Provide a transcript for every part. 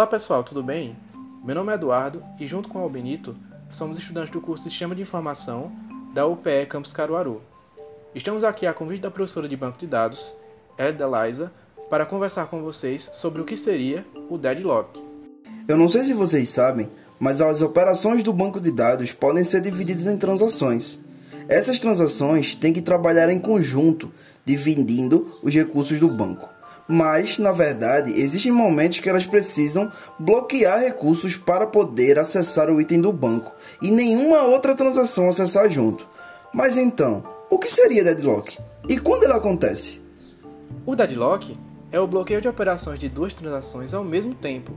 Olá pessoal, tudo bem? Meu nome é Eduardo e junto com o Albenito somos estudantes do curso Sistema de Informação da UPE Campus Caruaru. Estamos aqui a convite da professora de Banco de Dados, Edda Liza, para conversar com vocês sobre o que seria o deadlock. Eu não sei se vocês sabem, mas as operações do banco de dados podem ser divididas em transações. Essas transações têm que trabalhar em conjunto, dividindo os recursos do banco mas na verdade existem momentos que elas precisam bloquear recursos para poder acessar o item do banco e nenhuma outra transação acessar junto. Mas então, o que seria deadlock? E quando ele acontece? O deadlock é o bloqueio de operações de duas transações ao mesmo tempo,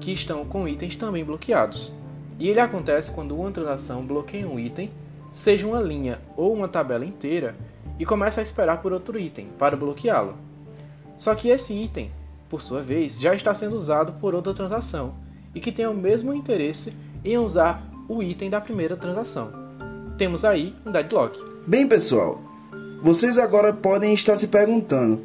que estão com itens também bloqueados. E ele acontece quando uma transação bloqueia um item, seja uma linha ou uma tabela inteira, e começa a esperar por outro item para bloqueá-lo. Só que esse item, por sua vez, já está sendo usado por outra transação e que tem o mesmo interesse em usar o item da primeira transação. Temos aí um deadlock. Bem, pessoal, vocês agora podem estar se perguntando: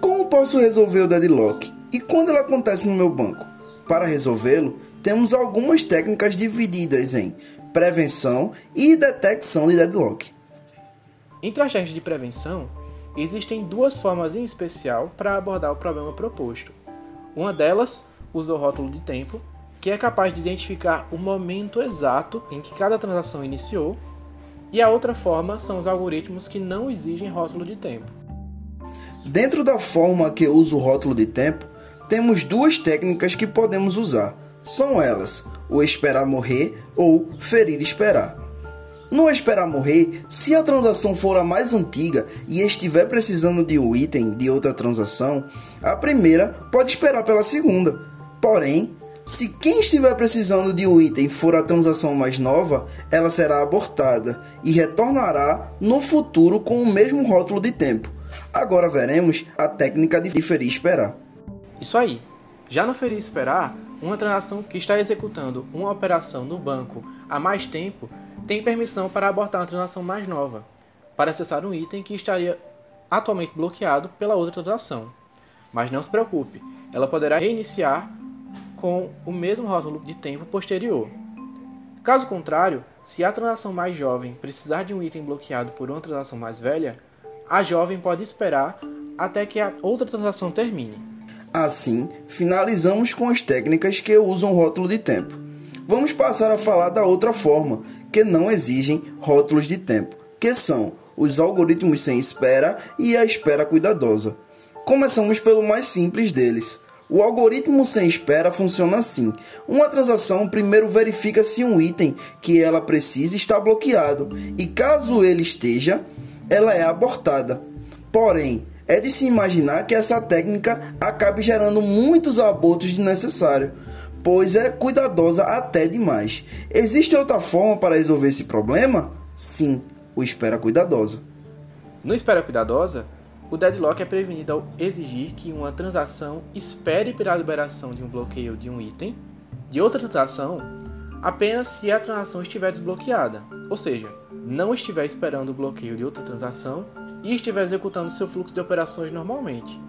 como posso resolver o deadlock e quando ele acontece no meu banco? Para resolvê-lo, temos algumas técnicas divididas em prevenção e detecção de deadlock. Entre as técnicas de prevenção, Existem duas formas em especial para abordar o problema proposto. Uma delas usa o rótulo de tempo, que é capaz de identificar o momento exato em que cada transação iniciou, e a outra forma são os algoritmos que não exigem rótulo de tempo. Dentro da forma que usa o rótulo de tempo, temos duas técnicas que podemos usar. São elas: o esperar morrer ou ferir esperar. No esperar morrer, se a transação for a mais antiga e estiver precisando de um item de outra transação, a primeira pode esperar pela segunda. Porém, se quem estiver precisando de um item for a transação mais nova, ela será abortada e retornará no futuro com o mesmo rótulo de tempo. Agora veremos a técnica de ferir esperar. Isso aí. Já no ferir esperar, uma transação que está executando uma operação no banco há mais tempo tem permissão para abortar uma transação mais nova, para acessar um item que estaria atualmente bloqueado pela outra transação. Mas não se preocupe, ela poderá reiniciar com o mesmo rótulo de tempo posterior. Caso contrário, se a transação mais jovem precisar de um item bloqueado por uma transação mais velha, a jovem pode esperar até que a outra transação termine. Assim, finalizamos com as técnicas que usam rótulo de tempo. Vamos passar a falar da outra forma, que não exigem rótulos de tempo, que são os algoritmos sem espera e a espera cuidadosa. Começamos pelo mais simples deles. O algoritmo sem espera funciona assim: uma transação primeiro verifica se um item que ela precisa está bloqueado, e caso ele esteja, ela é abortada. Porém, é de se imaginar que essa técnica acabe gerando muitos abortos desnecessários pois é cuidadosa até demais. Existe outra forma para resolver esse problema? Sim, o espera cuidadosa. No espera cuidadosa, o deadlock é prevenido ao exigir que uma transação espere pela liberação de um bloqueio de um item de outra transação apenas se a transação estiver desbloqueada, ou seja, não estiver esperando o bloqueio de outra transação e estiver executando seu fluxo de operações normalmente.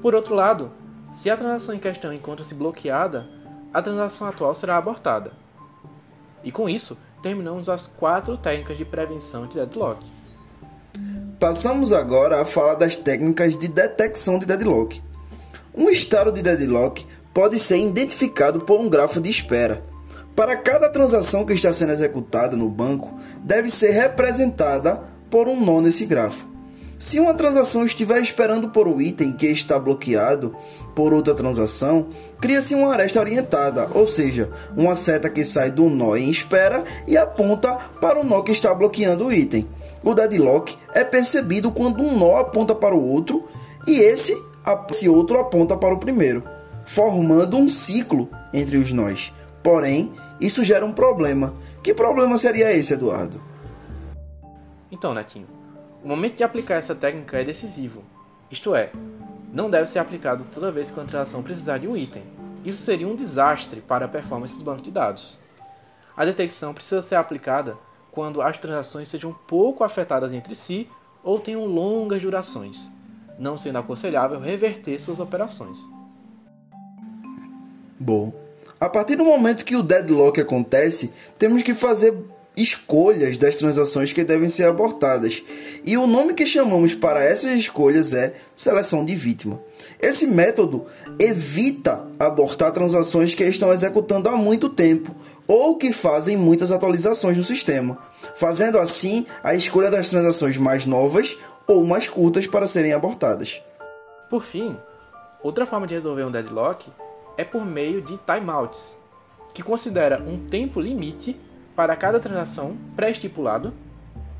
Por outro lado, se a transação em questão encontra-se bloqueada, a transação atual será abortada. E com isso, terminamos as quatro técnicas de prevenção de deadlock. Passamos agora a falar das técnicas de detecção de deadlock. Um estado de deadlock pode ser identificado por um grafo de espera. Para cada transação que está sendo executada no banco, deve ser representada por um nó nesse grafo. Se uma transação estiver esperando por um item que está bloqueado por outra transação, cria-se uma aresta orientada, ou seja, uma seta que sai do nó em espera e aponta para o nó que está bloqueando o item. O deadlock é percebido quando um nó aponta para o outro e esse, esse outro aponta para o primeiro, formando um ciclo entre os nós. Porém, isso gera um problema. Que problema seria esse, Eduardo? Então, Netinho, o momento de aplicar essa técnica é decisivo, isto é, não deve ser aplicado toda vez que uma transação precisar de um item. Isso seria um desastre para a performance do banco de dados. A detecção precisa ser aplicada quando as transações sejam pouco afetadas entre si ou tenham longas durações, não sendo aconselhável reverter suas operações. Bom, a partir do momento que o deadlock acontece, temos que fazer escolhas das transações que devem ser abortadas. E o nome que chamamos para essas escolhas é seleção de vítima. Esse método evita abortar transações que estão executando há muito tempo ou que fazem muitas atualizações no sistema, fazendo assim a escolha das transações mais novas ou mais curtas para serem abortadas. Por fim, outra forma de resolver um deadlock é por meio de timeouts, que considera um tempo limite para cada transação pré-estipulado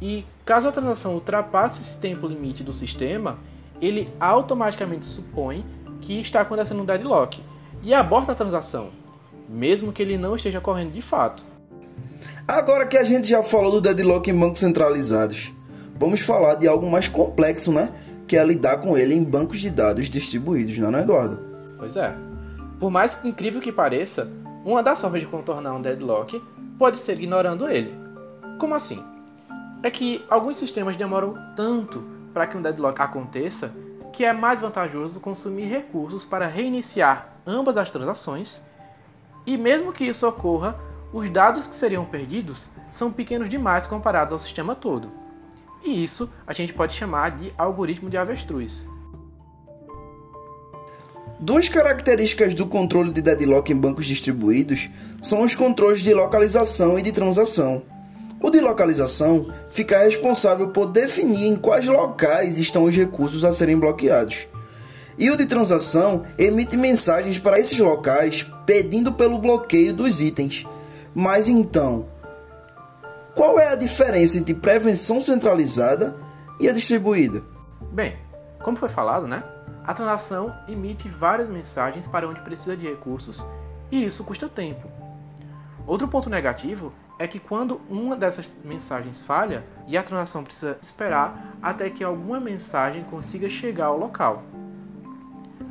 e caso a transação ultrapasse esse tempo limite do sistema, ele automaticamente supõe que está acontecendo um deadlock e aborta a transação, mesmo que ele não esteja correndo de fato. Agora que a gente já falou do deadlock em bancos centralizados, vamos falar de algo mais complexo, né? Que é lidar com ele em bancos de dados distribuídos, não é, Eduardo? Pois é. Por mais incrível que pareça, uma das formas de contornar um deadlock pode ser ignorando ele. Como assim? É que alguns sistemas demoram tanto para que um deadlock aconteça que é mais vantajoso consumir recursos para reiniciar ambas as transações, e mesmo que isso ocorra, os dados que seriam perdidos são pequenos demais comparados ao sistema todo. E isso a gente pode chamar de algoritmo de avestruz. Duas características do controle de deadlock em bancos distribuídos são os controles de localização e de transação. O de localização fica responsável por definir em quais locais estão os recursos a serem bloqueados. E o de transação emite mensagens para esses locais pedindo pelo bloqueio dos itens. Mas então, qual é a diferença entre prevenção centralizada e a distribuída? Bem, como foi falado, né? A transação emite várias mensagens para onde precisa de recursos e isso custa tempo. Outro ponto negativo é que quando uma dessas mensagens falha e a transação precisa esperar até que alguma mensagem consiga chegar ao local.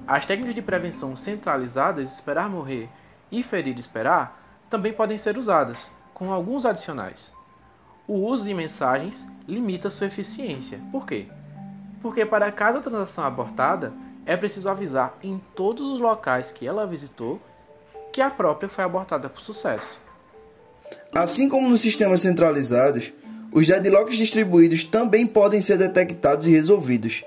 As técnicas de prevenção centralizadas, esperar morrer e ferir esperar, também podem ser usadas, com alguns adicionais. O uso de mensagens limita sua eficiência. Por quê? Porque para cada transação abortada, é preciso avisar em todos os locais que ela visitou que a própria foi abortada por sucesso. Assim como nos sistemas centralizados, os deadlocks distribuídos também podem ser detectados e resolvidos.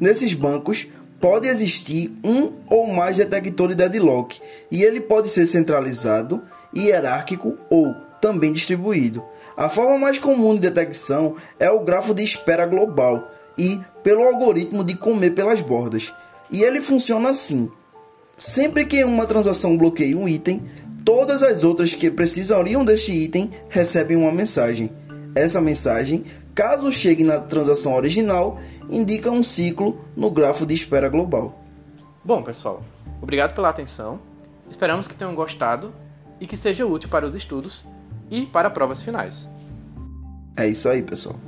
Nesses bancos, pode existir um ou mais detectores de deadlock, e ele pode ser centralizado, hierárquico ou também distribuído. A forma mais comum de detecção é o grafo de espera global e pelo algoritmo de comer pelas bordas, e ele funciona assim: sempre que uma transação bloqueia um item, todas as outras que precisariam deste item recebem uma mensagem. Essa mensagem, caso chegue na transação original, indica um ciclo no grafo de espera global. Bom, pessoal, obrigado pela atenção. Esperamos que tenham gostado e que seja útil para os estudos e para provas finais. É isso aí, pessoal.